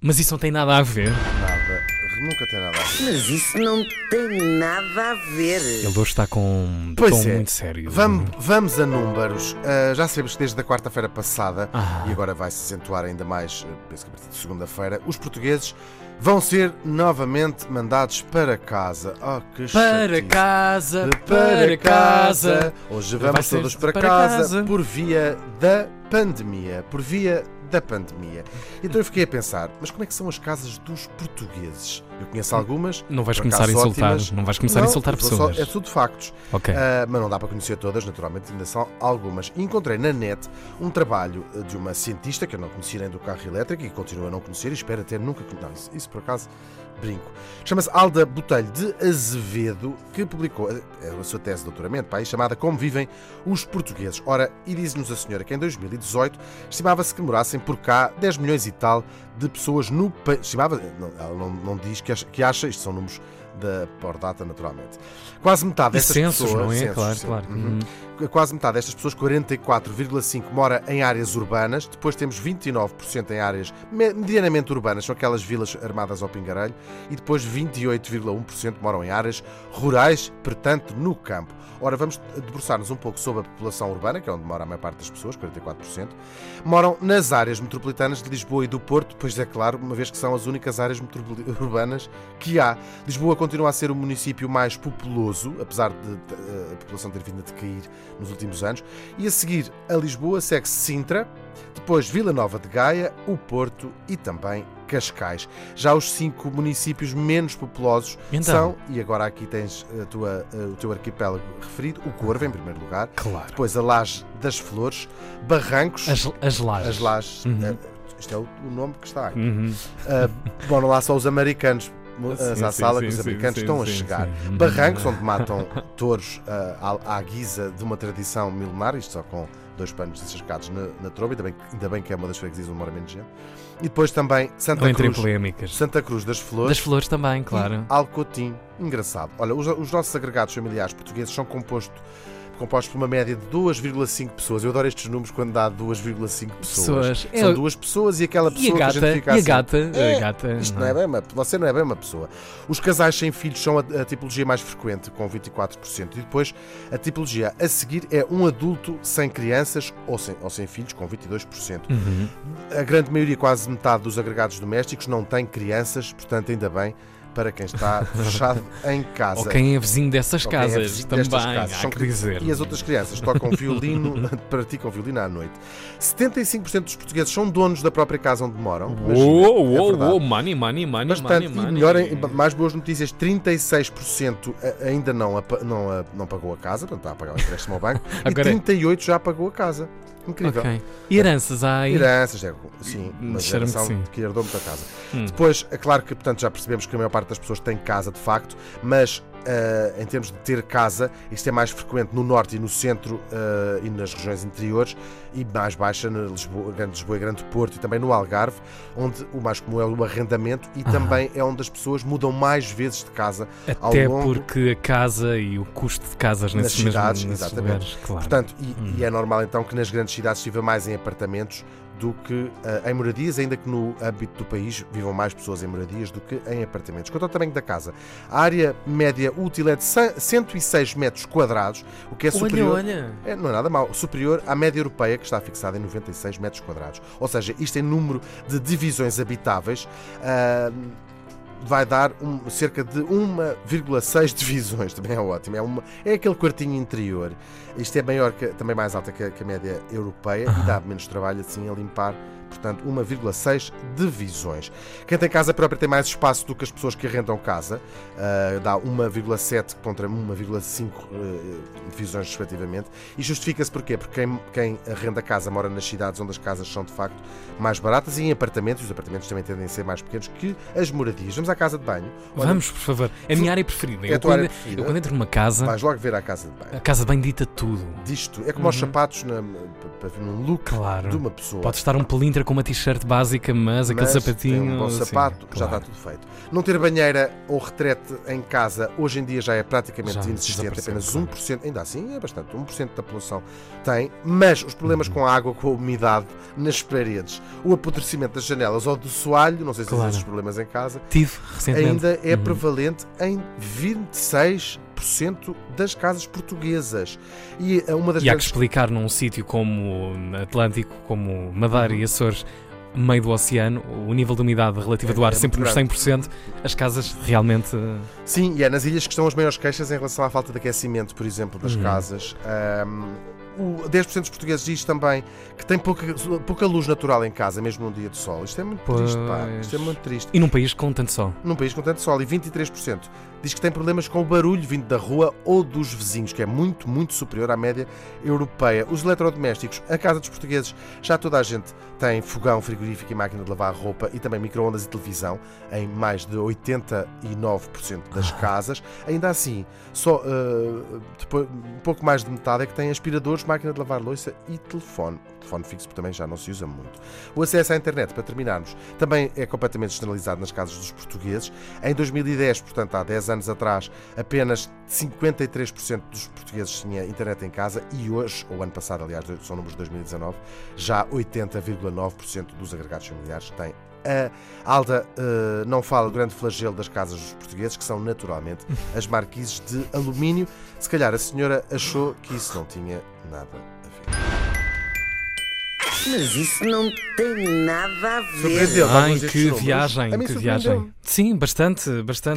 Mas isso não tem nada a ver. Nada. Nunca tem nada a ver. Mas isso não tem nada a ver. Ele hoje está com um Pois tom é. muito sério. Vamos, vamos a números. Ah, já sabemos que desde a quarta-feira passada, Ah. e agora vai se acentuar ainda mais, eh, penso que a partir de segunda-feira, os portugueses vão ser novamente mandados para casa. Oh, que Para chatice. casa, De para casa. Hoje vamos todos para, para casa, casa. por via da pandemia. Por via da pandemia. Então eu fiquei a pensar, mas como é que são as casas dos portugueses? Eu conheço algumas. Não vais começar a insultar. ótimas. Não vais começar a Não, insultar eu vou só- pessoas. é tudo factos. Ok. Ah, mas não dá para conhecer todas, naturalmente, ainda são algumas. E encontrei na net um trabalho eh, de uma cientista que eu não conhecia nem do carro elétrico e continuo a não conhecer e espero ter nunca. con- Não, isso, isso por acaso brinco. Chama-se Alda Botelho de Azevedo, que publicou eh, a sua tese de doutoramento, pá, chamada Como Vivem os Portugueses. Ora, e diz-nos a senhora que em 2018 estimava-se que morassem por cá 10 milhões e tal de pessoas no país. Estimava, não, ela não, não diz que acha, que acha, isto são números da Pordata, naturalmente. Quase metade destas censos, pessoas. não é? censos, Claro, sim. claro. Uhum. Uhum. Quase metade destas pessoas, 44,5%, mora em áreas urbanas. Depois temos 29% em áreas me- medianamente urbanas, são aquelas vilas armadas ao pingarelho. E depois 28,1% moram em áreas rurais, portanto, no campo. Ora, vamos debruçar-nos um pouco sobre a população urbana, que é onde mora a maior parte das pessoas, 44%. Moram nas áreas metropolitanas de Lisboa e do Porto, pois é claro, uma vez que são as únicas áreas urbanas que há. Lisboa continua a ser o município mais populoso, apesar de de, a população ter vindo a decair nos últimos anos. E a seguir a Lisboa segue-se Sintra, depois Vila Nova de Gaia, o Porto e também Cascais. Já os cinco municípios menos populosos Então? são, e agora aqui tens tua, o teu arquipélago referido, o Corvo em primeiro lugar, Claro. depois a Laje das Flores, Barrancos, As, as lajes. as Lajes, Uhum. eh, isto é o, o nome que está aqui. Uhum. Uh, bom, lá só os americanos. À sim, sala que os americanos estão a chegar. Uhum. Barrancos, onde matam touros uh, à, guisa de uma tradição milenar, isto só com dois panos encharcados na, na tromba, ainda bem, que- ainda bem que é uma das freguesias onde mora menos gente. E depois também Santa Não Cruz, polémicas. Santa Cruz das Flores Das flores também, claro. Alcotim. Engraçado. Olha, os, os nossos agregados familiares portugueses são composto- compostos por uma média de 2,5 pessoas. Eu adoro estes números quando dá 2,5 pessoas. Pessoas. São É- duas pessoas e aquela E pessoa a que a gata? gente fica E a assim, gata? "É, A gata. isto não é bem uma, você não é bem uma pessoa. Os casais sem filhos são a, a tipologia mais frequente, com 24%. E depois a tipologia a seguir é um adulto sem crianças ou sem, ou sem filhos, com 22%. Uhum. A grande maioria, quase metade dos agregados domésticos, não tem crianças, portanto, ainda bem para quem está fechado em casa. Ou quem é vizinho dessas Ou é casas vizinho também, destas casas. há São dizer. E as outras crianças tocam violino, praticam violino à noite. 75% dos portugueses são donos da própria casa onde moram. Uou, é uou, uou, money, money, money, Bastante. money. E melhor, mais boas notícias: 36% a- ainda não, não, não pagou a casa, portanto está a pagar o empréstimo ao banco, é- e 38% já pagou a casa. Incrível. Ok. E heranças há aí? Heranças, é, sim, uma Disseram-me que geração sim. que herdou muita casa. Hum. Depois, é claro que portanto, já percebemos que a maior parte das pessoas tem casa de facto, mas em termos de ter casa, isto é mais frequente no norte e no centro ah, e nas regiões interiores e mais baixa na Lisboa, Grande Lisboa e Grande Porto e também no Algarve, onde o mais comum é o arrendamento e Ah. também é onde as pessoas mudam mais vezes de casa ao Até longo porque a casa e o custo de casas Nas nesses, mesmos- cidades, nesses exatamente. lugares, claro. Portanto, e, Hum. e é normal então que nas grandes cidades se viva mais em apartamentos do que ah, em moradias, ainda que no âmbito do país vivam mais pessoas em moradias do que em apartamentos. Quanto ao tamanho da casa, a área média útil é de 100 106 metros quadrados, o que é superior. olha, olha. É, não é nada mau, superior à média europeia que está fixada em 96 metros quadrados. Ou seja, isto em número de divisões habitáveis ah, vai dar um- cerca de 1,6 divisões, também é ótimo. É, uma, é aquele quartinho interior. Isto é maior, que, também mais alta que a, que a média europeia e dá menos trabalho assim a limpar. Portanto, 1,6 divisões. Quem tem casa própria tem mais espaço do que as pessoas que arrendam casa. Ah, dá 1,7 contra 1,5 eh, divisões, respectivamente. E justifica-se porquê? Porque quem, quem arrenda casa mora nas cidades onde as casas são de facto mais baratas e em apartamentos. Os apartamentos também tendem a ser mais pequenos que as moradias. Vamos à casa de banho. Olha, Vamos, por favor. É a minha área preferida. É a eu, tua quando, área preferida? eu quando entro numa casa, Vais logo ver à casa de banho. a casa bem dita tudo. Disto. É como aos Uhum. sapatos na, para ver num look Claro. de uma pessoa. Pode estar um pelinho ter com uma t-shirt básica, mas, aquele Mas sapatinho. tem um bom sim, sapato, já claro. está tudo feito. Não ter banheira ou retrete em casa hoje em dia já é praticamente Já inexistente, apenas 1%, ainda assim é bastante, 1% da população tem, mas os problemas Uhum. com a água, com a umidade nas paredes, o apodrecimento das janelas ou do soalho, não sei se Claro. tens esses problemas em casa, Tive recentemente. ainda é Uhum. prevalente em 26% das casas portuguesas. E uma das E há que explicar num sítio como Atlântico, como Madeira e Açores, meio do oceano, o nível de umidade relativa do É- ar é sempre nos muito 100%, as casas realmente. Sim, e é nas ilhas que estão as maiores queixas em relação à falta de aquecimento, por exemplo, das Uhum. casas. Ahm, o 10% dos portugueses diz também que tem pouca, pouca luz natural em casa, mesmo num dia de sol. Isto é muito triste, pá. Pois. Isto é muito triste. E num país com tanto sol. Num país com tanto sol. E 23% diz que tem problemas com o barulho vindo da rua ou dos vizinhos, que é muito, muito superior à média europeia. Os eletrodomésticos, a casa dos portugueses, já toda a gente tem fogão, frigorífico e máquina de lavar roupa e também micro-ondas e televisão em mais de 89% das casas. Ainda assim, só eh, depois, um pouco mais de metade é que tem aspiradores, máquina de lavar louça e telefone. Telefone fixo também já não se usa muito. O acesso à internet, para terminarmos, também é completamente externalizado nas casas dos portugueses. Em 2010, portanto há 10 anos atrás, apenas 53% dos portugueses tinha internet em casa e hoje, ou ano passado, aliás, são números de 2019, já 80,9% dos agregados familiares têm. A Alda eh, não fala do grande flagelo das casas dos portugueses, que são naturalmente as marquises de alumínio. Se calhar a senhora achou que isso não tinha nada a ver. Mas isso não tem nada a ver. Surpreendeu. Ai, alguns destes que números? viagem, A mim que surpreendeu-me. viagem. Sim, bastante, bastante.